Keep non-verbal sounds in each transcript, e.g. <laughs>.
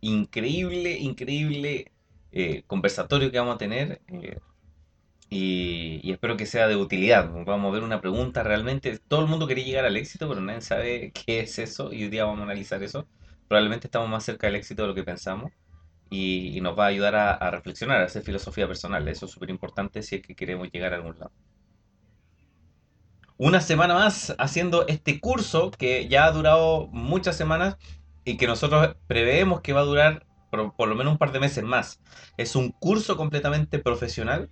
increíble, increíble eh, conversatorio que vamos a tener. eh, y, espero que sea de utilidad. Vamos a ver una pregunta realmente. Todo el mundo quiere llegar al éxito, pero nadie sabe qué es eso. Y hoy día vamos a analizar eso. Probablemente estamos más cerca del éxito de lo que pensamos. Y, y nos va a ayudar a, a reflexionar, a hacer filosofía personal. Eso es súper importante si es que queremos llegar a algún lado. Una semana más haciendo este curso que ya ha durado muchas semanas y que nosotros preveemos que va a durar por, por lo menos un par de meses más. Es un curso completamente profesional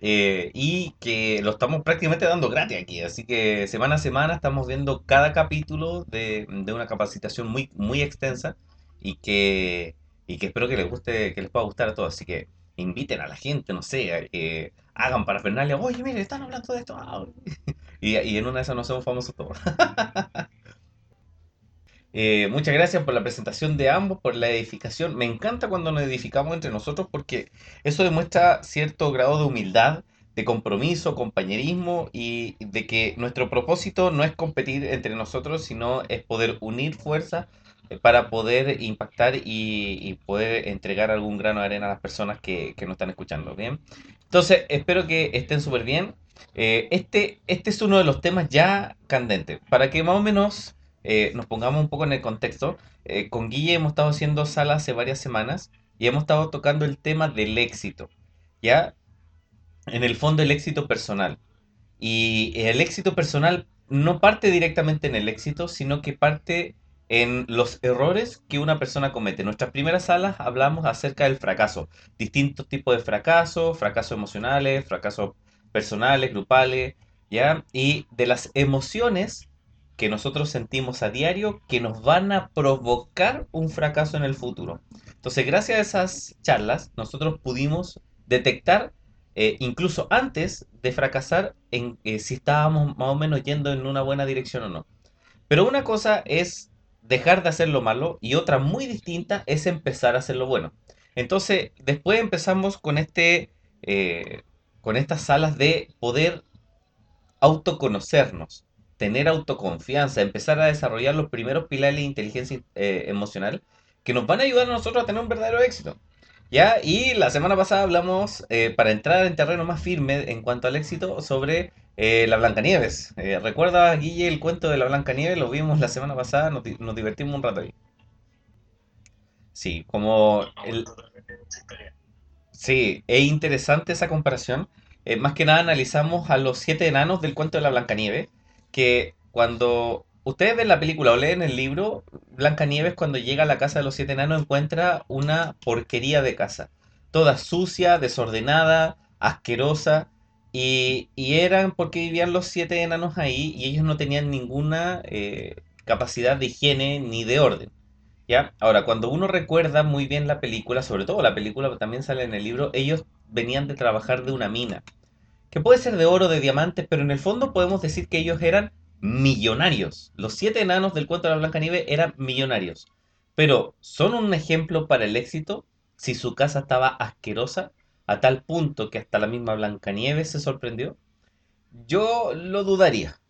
eh, y que lo estamos prácticamente dando gratis aquí. Así que semana a semana estamos viendo cada capítulo de, de una capacitación muy, muy extensa y que, y que espero que les guste, que les pueda gustar a todos. Así que inviten a la gente, no sé, eh, hagan parafernalia. Oye, mire, están hablando de esto. ah". <laughs> Y, y en una de esas nos hacemos famosos todos. <laughs> Eh, muchas gracias por la presentación de ambos, por la edificación. Me encanta cuando nos edificamos entre nosotros porque eso demuestra cierto grado de humildad, de compromiso, compañerismo y de que nuestro propósito no es competir entre nosotros, sino es poder unir fuerzas para poder impactar y, y poder entregar algún grano de arena a las personas que, que nos están escuchando. Bien. Entonces, espero que estén súper bien. Eh, este, este es uno de los temas ya candentes. Para que más o menos eh, nos pongamos un poco en el contexto, eh, con Guille hemos estado haciendo sala hace varias semanas y hemos estado tocando el tema del éxito, ¿ya? En el fondo el éxito personal. Y el éxito personal no parte directamente en el éxito, sino que parte en los errores que una persona comete. En nuestras primeras salas hablamos acerca del fracaso, distintos tipos de fracasos, fracasos emocionales, fracasos personales, grupales, ¿ya? Y de las emociones que nosotros sentimos a diario que nos van a provocar un fracaso en el futuro. Entonces, gracias a esas charlas, nosotros pudimos detectar, eh, incluso antes de fracasar, eh, si estábamos más o menos yendo en una buena dirección o no. Pero una cosa es dejar de hacer lo malo y otra muy distinta es empezar a hacer lo bueno. Entonces, después empezamos con este, eh, con estas salas de poder autoconocernos, tener autoconfianza, empezar a desarrollar los primeros pilares de inteligencia eh, emocional que nos van a ayudar a nosotros a tener un verdadero éxito. ¿Ya? Y la semana pasada hablamos, eh, para entrar en terreno más firme en cuanto al éxito, sobre eh, la Blancanieves. Eh, ¿recuerda, Guille, el cuento de la Blancanieves? Lo vimos la semana pasada, nos, di- nos divertimos un rato ahí. Sí, como el, Sí, es interesante esa comparación. Eh, más que nada analizamos a los siete enanos del cuento de la Blancanieves, que cuando ustedes ven la película o leen el libro, Blancanieves cuando llega a la casa de los siete enanos encuentra una porquería de casa, toda sucia, desordenada, asquerosa, y, y eran porque vivían los siete enanos ahí y ellos no tenían ninguna eh, capacidad de higiene ni de orden. ¿Ya? Ahora, cuando uno recuerda muy bien la película, sobre todo la película, también sale en el libro, ellos venían de trabajar de una mina, que puede ser de oro, de diamantes, pero en el fondo podemos decir que ellos eran millonarios. Los siete enanos del cuento de la Blancanieves eran millonarios. Pero, ¿son un ejemplo para el éxito si su casa estaba asquerosa a tal punto que hasta la misma Blancanieves se sorprendió? Yo lo dudaría.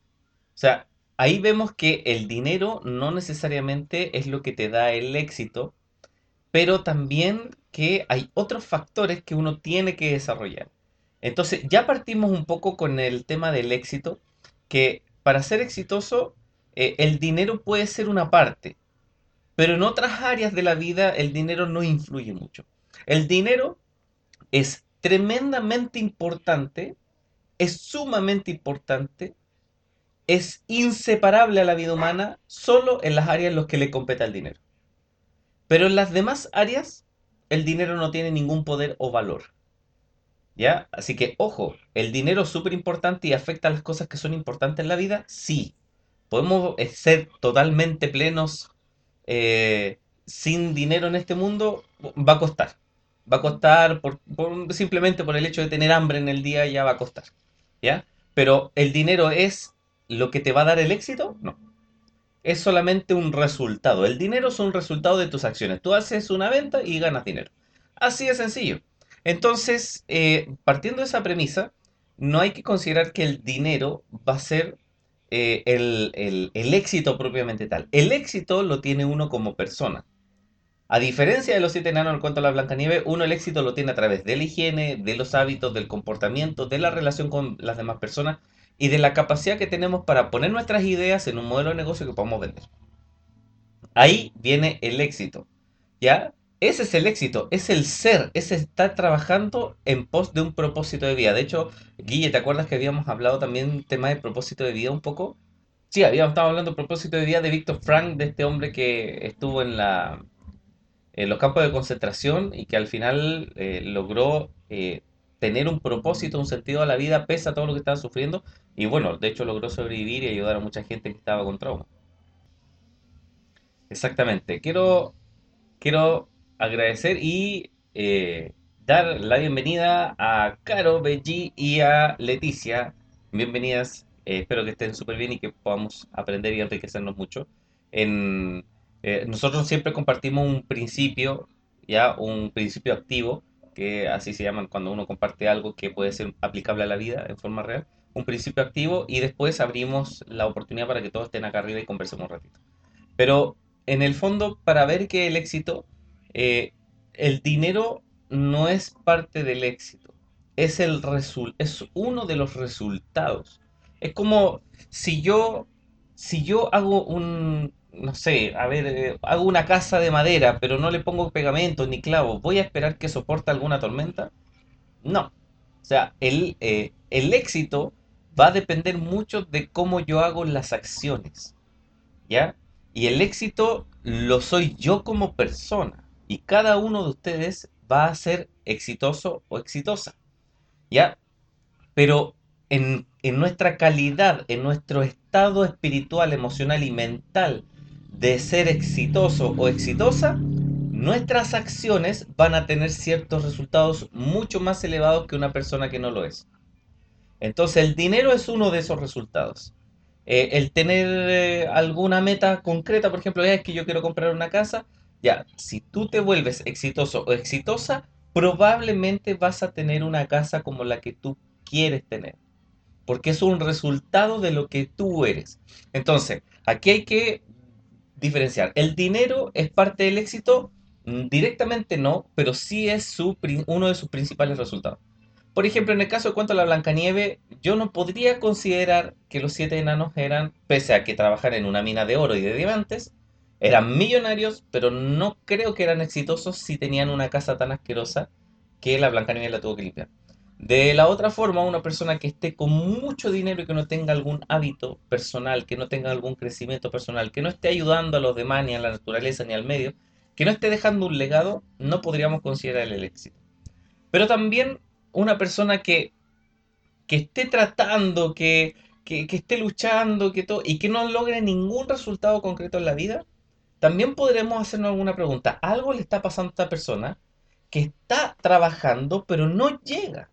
O sea, ahí vemos que el dinero no necesariamente es lo que te da el éxito, pero también que hay otros factores que uno tiene que desarrollar. Entonces, ya partimos un poco con el tema del éxito, que para ser exitoso, eh, el dinero puede ser una parte, pero en otras áreas de la vida el dinero no influye mucho. El dinero es tremendamente importante, es sumamente importante es inseparable a la vida humana solo en las áreas en las que le compete el dinero. Pero en las demás áreas, el dinero no tiene ningún poder o valor. ¿Ya? Así que, ojo, el dinero es súper importante y afecta a las cosas que son importantes en la vida. Sí. ¿Podemos eh, ser totalmente plenos eh, sin dinero en este mundo? Va a costar. Va a costar por, simplemente por el hecho de tener hambre en el día, ya va a costar. ¿Ya? Pero el dinero es lo que te va a dar el éxito? No. Es solamente un resultado. El dinero es un resultado de tus acciones. Tú haces una venta y ganas dinero. Así de sencillo. Entonces, eh, partiendo de esa premisa, no hay que considerar que el dinero va a ser eh, el, el- el éxito propiamente tal. El éxito lo tiene uno como persona. A diferencia de los siete enanos en cuanto a la Blancanieves, uno el éxito lo tiene a través de la higiene, de los hábitos, del comportamiento, de la relación con las demás personas y de la capacidad que tenemos para poner nuestras ideas en un modelo de negocio que podamos vender. Ahí viene el éxito. ¿Ya? Ese es el éxito, es el ser, es estar trabajando en pos de un propósito de vida. De hecho, Guille, ¿te acuerdas que habíamos hablado también tema de propósito de vida un poco? Sí, habíamos estado hablando de propósito de vida de Víctor Frank, de este hombre que estuvo en la en los campos de concentración y que al final eh, logró eh, tener un propósito, un sentido a la vida pese a todo lo que estaba sufriendo y bueno, de hecho logró sobrevivir y ayudar a mucha gente que estaba con trauma. Exactamente. Quiero, quiero agradecer y eh, dar la bienvenida a Caro, Belgi y a Leticia. Bienvenidas. Eh, espero que estén súper bien y que podamos aprender y enriquecernos mucho. En, eh, nosotros siempre compartimos un principio, ya un principio activo, que así se llaman cuando uno comparte algo que puede ser aplicable a la vida en forma real. Un principio activo y después abrimos la oportunidad para que todos estén acá arriba y conversemos un ratito. Pero en el fondo, para ver que el éxito, eh, el dinero no es parte del éxito, es, el es uno de los resultados. Es como si yo, si yo hago un, no sé, a ver, eh, hago una casa de madera, pero no le pongo pegamento ni clavo, ¿voy a esperar que soporte alguna tormenta? No. O sea, el, eh, el éxito va a depender mucho de cómo yo hago las acciones. ¿Ya? Y el éxito lo soy yo como persona. Y cada uno de ustedes va a ser exitoso o exitosa. ¿Ya? Pero en, en nuestra calidad, en nuestro estado espiritual, emocional y mental de ser exitoso o exitosa, nuestras acciones van a tener ciertos resultados mucho más elevados que una persona que no lo es. Entonces el dinero es uno de esos resultados. Eh, el tener eh, alguna meta concreta, por ejemplo, es que yo quiero comprar una casa, ya, si tú te vuelves exitoso o exitosa, probablemente vas a tener una casa como la que tú quieres tener, porque es un resultado de lo que tú eres. Entonces, aquí hay que diferenciar. ¿El dinero es parte del éxito? Mm, directamente no, pero sí es uno de sus principales resultados. Por ejemplo, en el caso de Cuento de la Blancanieve, yo no podría considerar que los siete enanos eran, pese a que trabajan en una mina de oro y de diamantes, eran millonarios, pero no creo que eran exitosos si tenían una casa tan asquerosa que la Blancanieve la tuvo que limpiar. De la otra forma, una persona que esté con mucho dinero y que no tenga algún hábito personal, que no tenga algún crecimiento personal, que no esté ayudando a los demás, ni a la naturaleza, ni al medio, que no esté dejando un legado, no podríamos considerar el éxito. Pero también una persona que, que esté tratando, que, que, esté luchando que todo, y que no logre ningún resultado concreto en la vida, también podremos hacernos alguna pregunta. ¿Algo le está pasando a esta persona que está trabajando pero no llega?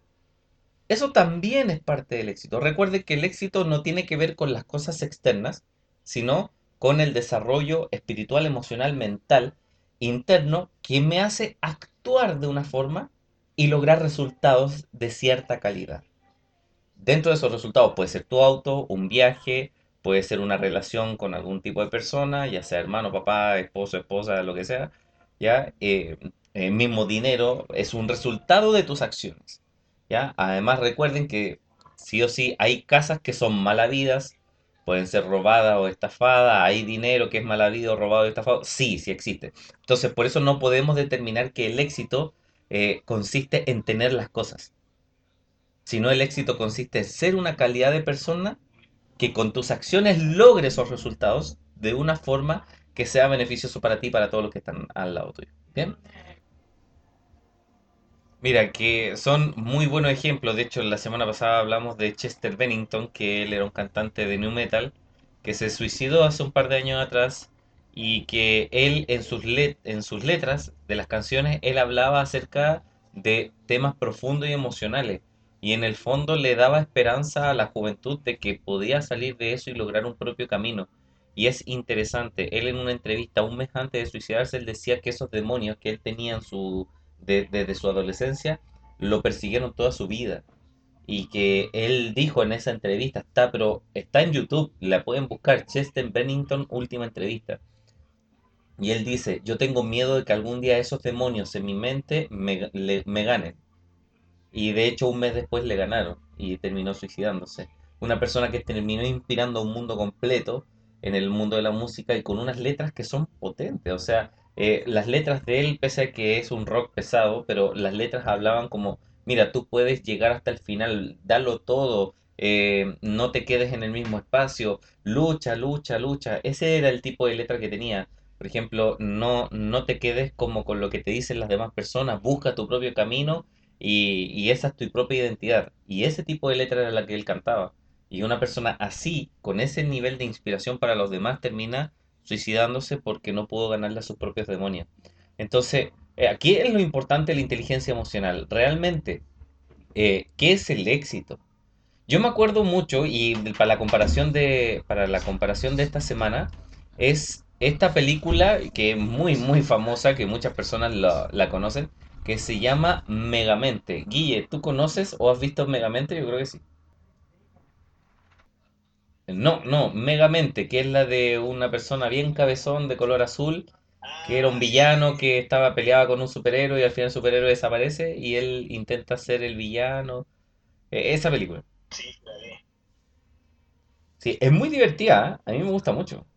Eso también es parte del éxito. Recuerde que el éxito no tiene que ver con las cosas externas, sino con el desarrollo espiritual, emocional, mental, interno, que me hace actuar de una forma y lograr resultados de cierta calidad. Dentro de esos resultados puede ser tu auto, un viaje, puede ser una relación con algún tipo de persona, ya sea hermano, papá, esposo, esposa, lo que sea, ya eh, el mismo dinero es un resultado de tus acciones. ¿ya? Además recuerden que sí o sí hay casas que son malavidas, pueden ser robadas o estafadas, hay dinero que es mal habido, robado o estafado, sí, sí existe. Entonces por eso no podemos determinar que el éxito eh, consiste en tener las cosas, sino el éxito consiste en ser una calidad de persona que con tus acciones logre esos resultados de una forma que sea beneficioso para ti y para todos los que están al lado tuyo. ¿Bien? Mira, que son muy buenos ejemplos. De hecho, la semana pasada hablamos de Chester Bennington, que él era un cantante de new metal, que se suicidó hace un par de años atrás y que él en sus, en sus letras de las canciones, él hablaba acerca de temas profundos y emocionales. Y en el fondo le daba esperanza a la juventud de que podía salir de eso y lograr un propio camino. Y es interesante, él en una entrevista un mes antes de suicidarse, él decía que esos demonios que él tenía en su, desde su adolescencia lo persiguieron toda su vida. Y que él dijo en esa entrevista, está, pero está en YouTube, la pueden buscar, Chester Bennington, última entrevista Y él dice, yo tengo miedo de que algún día esos demonios en mi mente me, me ganen. Y de hecho un mes después le ganaron y terminó suicidándose. Una persona que terminó inspirando un mundo completo en el mundo de la música y con unas letras que son potentes. O sea, eh, las letras de él, pese a que es un rock pesado, pero las letras hablaban como, mira, tú puedes llegar hasta el final, dalo todo, eh, no te quedes en el mismo espacio, lucha, lucha, lucha. Ese era el tipo de letra que tenía. Por ejemplo, no, no te quedes como con lo que te dicen las demás personas, busca tu propio camino y, esa es tu propia identidad. Y ese tipo de letra era la que él cantaba. Y una persona así, con ese nivel de inspiración para los demás, termina suicidándose porque no pudo ganarle a sus propios demonios. Entonces, eh, aquí es lo importante de la inteligencia emocional. Realmente, eh, ¿qué es el éxito? Yo me acuerdo mucho, y para la comparación de, para la comparación de esta semana, es esta película que es muy, muy famosa, que muchas personas la conocen, que se llama Megamente. Guille, ¿tú conoces o has visto Megamente? Yo creo que sí. No, no, Megamente, que es la de una persona bien cabezón de color azul, que era un villano que estaba peleaba con un superhéroe y al final el superhéroe desaparece y él intenta ser el villano. Eh, esa película. Sí, es muy divertida, ¿eh? A mí me gusta mucho.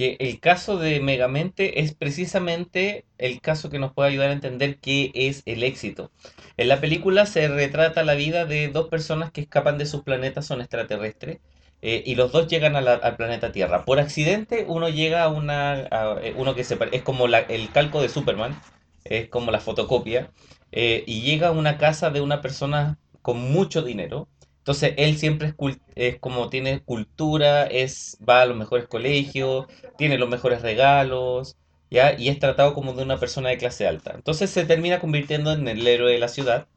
Que el caso de Megamente es precisamente el caso que nos puede ayudar a entender qué es el éxito. En la película se retrata la vida de dos personas que escapan de sus planetas, son extraterrestres, eh, y los dos llegan al planeta Tierra. Por accidente, uno llega a una, a, eh, uno que se, es como la- el calco de Superman, es como la fotocopia, eh, y llega a una casa de una persona con mucho dinero. Entonces él siempre es, es como tiene cultura, es, va a los mejores colegios, tiene los mejores regalos, ¿ya? Y es tratado como de una persona de clase alta. Entonces se termina convirtiendo en el héroe de la ciudad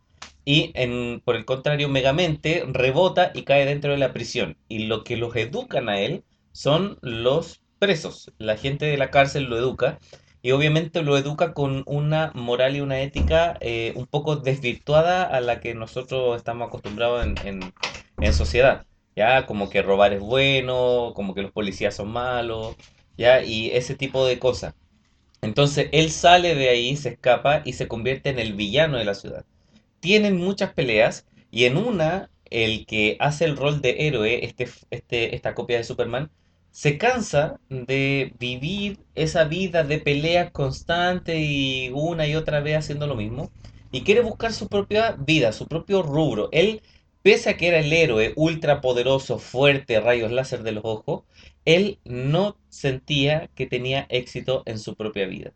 y en, por el contrario, Megamente rebota y cae dentro de la prisión. Y lo que los educan a él son los presos. La gente de la cárcel lo educa y obviamente lo educa con una moral y una ética eh, un poco desvirtuada a la que nosotros estamos acostumbrados en, en, en sociedad. Ya, como que robar es bueno, como que los policías son malos, ya, y ese tipo de cosas. Entonces él sale de ahí, se escapa y se convierte en el villano de la ciudad tienen muchas peleas y en una el que hace el rol de héroe, este, este, esta copia de Superman, se cansa de vivir esa vida de pelea constante y una y otra vez haciendo lo mismo y quiere buscar su propia vida, su propio rubro. Él, pese a que era el héroe ultra poderoso, fuerte, rayos láser de los ojos, él no sentía que tenía éxito en su propia vida.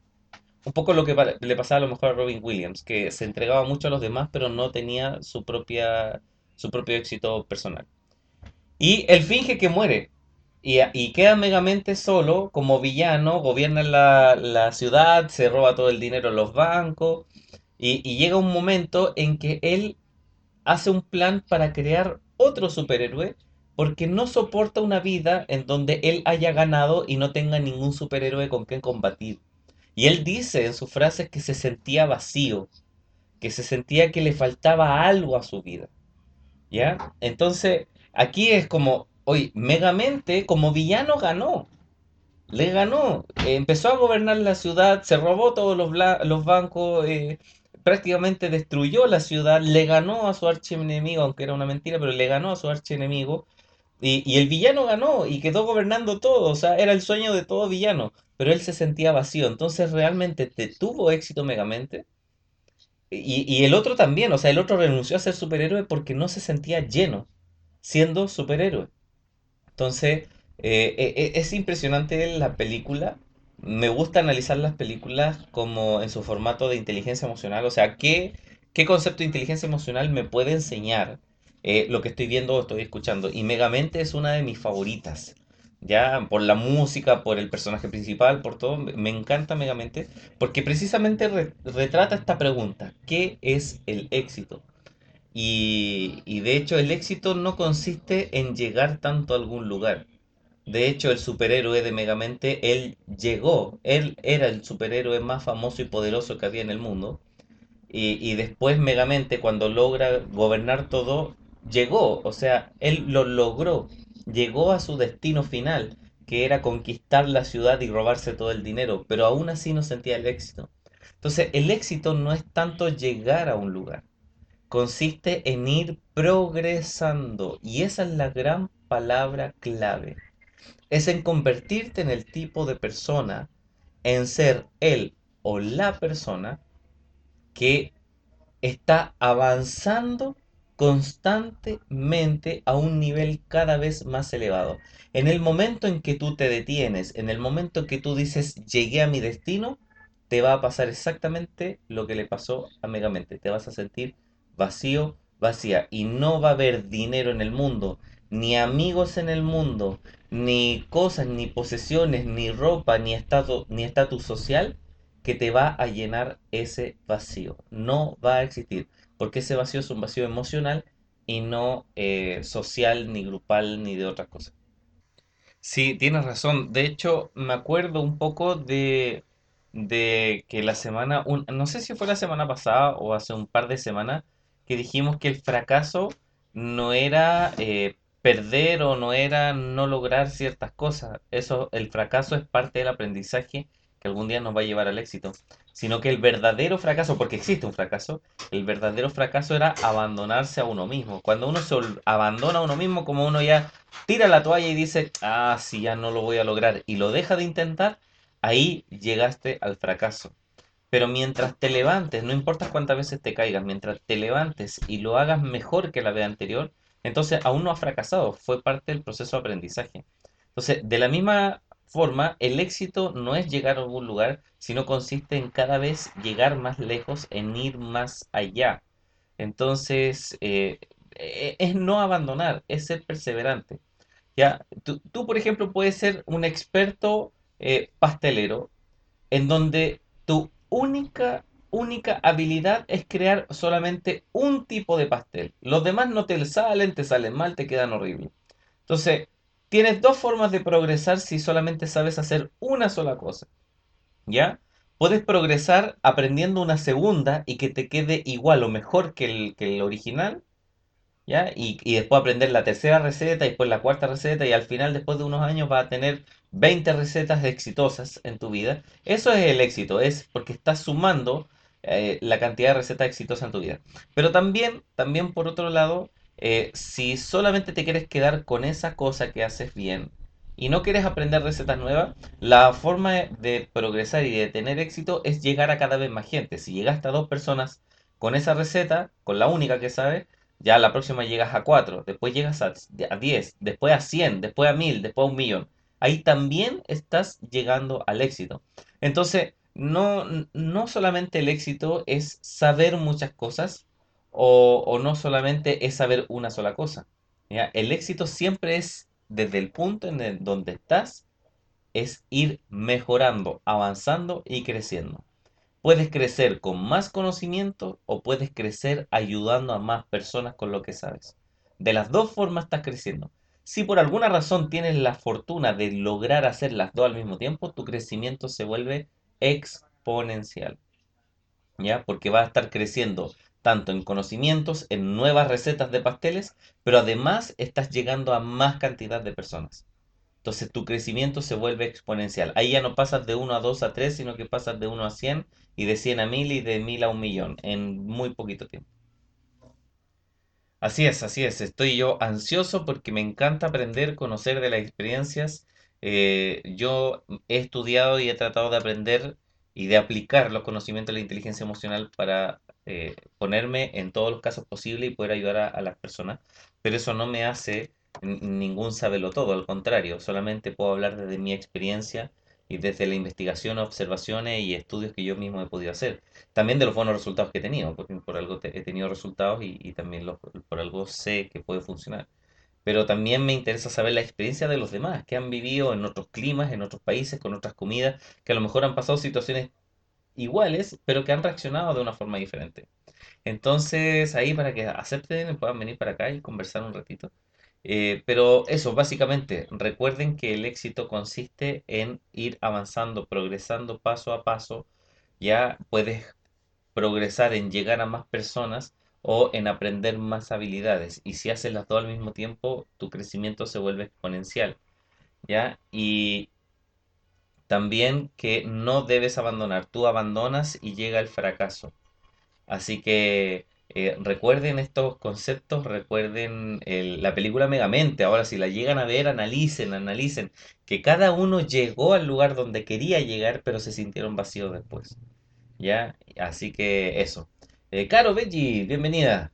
Un poco lo que le pasaba a lo mejor a Robin Williams, que se entregaba mucho a los demás, pero no tenía su propia, su propio éxito personal. Y él finge que muere. Y, queda megamente solo como villano, gobierna la, la ciudad, se roba todo el dinero en los bancos. Y, y llega un momento en que él hace un plan para crear otro superhéroe porque no soporta una vida en donde él haya ganado y no tenga ningún superhéroe con quien combatir. Y él dice en sus frases que se sentía vacío, que se sentía que le faltaba algo a su vida, ¿ya? Entonces, aquí es como, oye, Megamente como villano ganó, le ganó, eh, empezó a gobernar la ciudad, se robó todos los, los bancos, eh, prácticamente destruyó la ciudad, le ganó a su archienemigo, aunque era una mentira, pero le ganó a su archienemigo. Y, y el villano ganó y quedó gobernando todo, o sea, era el sueño de todo villano, pero él se sentía vacío, entonces realmente te tuvo éxito Megamente. Y, y el otro también, o sea, el otro renunció a ser superhéroe porque no se sentía lleno siendo superhéroe. Entonces, eh, e- e- es impresionante la película. Me gusta analizar las películas como en su formato de inteligencia emocional. O sea, ¿qué, qué concepto de inteligencia emocional me puede enseñar eh, lo que estoy viendo o estoy escuchando? Y Megamente es una de mis favoritas. Ya, por la música, por el personaje principal, por todo, me encanta Megamente, porque precisamente re- retrata esta pregunta, ¿qué es el éxito? Y, y de hecho el éxito no consiste en llegar tanto a algún lugar. De hecho, el superhéroe de Megamente, él llegó, él era el superhéroe más famoso y poderoso que había en el mundo. Y, y después Megamente, cuando logra gobernar todo, llegó, o sea, él lo logró, llegó a su destino final, que era conquistar la ciudad y robarse todo el dinero, pero aún así no sentía el éxito. Entonces, el éxito no es tanto llegar a un lugar, consiste en ir progresando y esa es la gran palabra clave. Es en convertirte en el tipo de persona, en ser él o la persona que está avanzando constantemente a un nivel cada vez más elevado. En el momento en que tú te detienes, en el momento en que tú dices llegué a mi destino, te va a pasar exactamente lo que le pasó a Megamente. Te vas a sentir vacío, vacía. Y no va a haber dinero en el mundo, ni amigos en el mundo, ni cosas, ni posesiones, ni ropa, ni estado, ni estatus social que te va a llenar ese vacío. No va a existir porque ese vacío es un vacío emocional y no eh, social, ni grupal, ni de otras cosas. Sí, tienes razón. De hecho, me acuerdo un poco de, de que la semana, no sé si fue la semana pasada o hace un par de semanas, que dijimos que el fracaso no era eh, perder o no era no lograr ciertas cosas. Eso, el fracaso es parte del aprendizaje que algún día nos va a llevar al éxito. Sino que el verdadero fracaso, porque existe un fracaso, el verdadero fracaso era abandonarse a uno mismo. Cuando uno se abandona a uno mismo, como uno ya tira la toalla y dice, ah, sí, ya no lo voy a lograr, y lo deja de intentar, ahí llegaste al fracaso. Pero mientras te levantes, no importa cuántas veces te caigas, mientras te levantes y lo hagas mejor que la vez anterior, entonces aún no has fracasado, fue parte del proceso de aprendizaje. Entonces, de la misma forma, el éxito no es llegar a algún lugar, sino consiste en cada vez llegar más lejos, en ir más allá. Entonces, eh, e- es no abandonar, es ser perseverante. Ya, tú, tú, por ejemplo, puedes ser un experto eh, pastelero en donde tu única, única habilidad es crear solamente un tipo de pastel. Los demás no te salen, te salen mal, te quedan horribles. Entonces, tienes dos formas de progresar si solamente sabes hacer una sola cosa, ¿ya? Puedes progresar aprendiendo una segunda y que te quede igual o mejor que el, que el original, ¿ya? Y, y después aprender la tercera receta y después la cuarta receta y al final, después de unos años, vas a tener 20 recetas exitosas en tu vida. Eso es el éxito, es porque estás sumando eh, la cantidad de recetas exitosas en tu vida. Pero también, también por otro lado, eh, si solamente te quieres quedar con esa cosa que haces bien y no quieres aprender recetas nuevas, la forma de progresar y de tener éxito es llegar a cada vez más gente. Si llegaste a dos personas con esa receta, con la única que sabes, ya la próxima llegas a 4, después llegas a, a 10, después a 100, después a 1000, después a un millón. Ahí también estás llegando al éxito. Entonces, no, no solamente el éxito es saber muchas cosas o, no solamente es saber una sola cosa. El éxito siempre es desde el punto en donde estás, es ir mejorando, avanzando y creciendo. Puedes crecer con más conocimiento o puedes crecer ayudando a más personas con lo que sabes. De las dos formas estás creciendo. Si por alguna razón tienes la fortuna de lograr hacer las dos al mismo tiempo, tu crecimiento se vuelve exponencial. ¿Ya? Porque vas a estar creciendo tanto en conocimientos, en nuevas recetas de pasteles, pero además estás llegando a más cantidad de personas. Entonces tu crecimiento se vuelve exponencial. Ahí ya no pasas de uno a 2 a 3, sino que pasas de uno a 100 y de 100 a 1000 y de 1000 a un millón en muy poquito tiempo. Así es, así es. Estoy yo ansioso porque me encanta aprender, conocer de las experiencias. Eh, yo he estudiado y he tratado de aprender y de aplicar los conocimientos de la inteligencia emocional para eh, ponerme en todos los casos posibles y poder ayudar a las personas. Pero eso no me hace ningún todo, al contrario, solamente puedo hablar desde mi experiencia y desde la investigación, observaciones y estudios que yo mismo he podido hacer. También de los buenos resultados que he tenido, porque por algo he tenido resultados y, también por algo sé que puede funcionar. Pero también me interesa saber la experiencia de los demás, que han vivido en otros climas, en otros países, con otras comidas, que a lo mejor han pasado situaciones iguales, pero que han reaccionado de una forma diferente. Entonces, ahí para que acepten, puedan venir para acá y conversar un ratito. Eh, pero eso, básicamente, recuerden que el éxito consiste en ir avanzando, progresando paso a paso. Ya puedes progresar en llegar a más personas o en aprender más habilidades. Y si haces las dos al mismo tiempo, tu crecimiento se vuelve exponencial. ¿ya? Y también que no debes abandonar. Tú abandonas y llega el fracaso. Así que eh, recuerden estos conceptos, recuerden la película Megamente. Ahora, si la llegan a ver, analicen, analicen que cada uno llegó al lugar donde quería llegar, pero se sintieron vacíos después. ¿Ya? Así que eso. Eh, Caro Benji, bienvenida.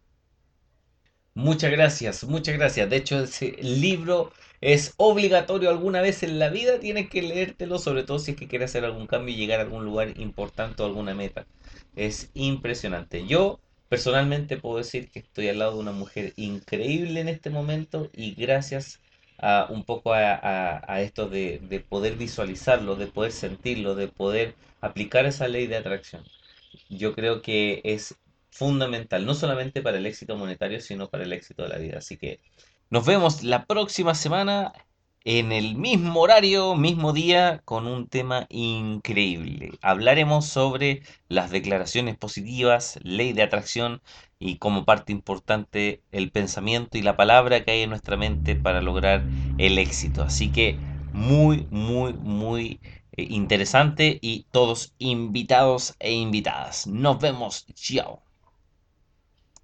Muchas gracias, muchas gracias. De hecho, ese libro es obligatorio alguna vez en la vida, tienes que leértelo, sobre todo si es que quieres hacer algún cambio y llegar a algún lugar importante o alguna meta. Es impresionante. Yo personalmente puedo decir que estoy al lado de una mujer increíble en este momento y gracias a un poco a, esto de, de poder visualizarlo, de poder sentirlo, de poder aplicar esa ley de atracción yo creo que es fundamental, no solamente para el éxito monetario, sino para el éxito de la vida. Así que nos vemos la próxima semana en el mismo horario, mismo día, con un tema increíble. Hablaremos sobre las declaraciones positivas, ley de atracción y como parte importante el pensamiento y la palabra que hay en nuestra mente para lograr el éxito. Así que muy, muy, muy eh, interesante y todos invitados e invitadas. Nos vemos. Chao.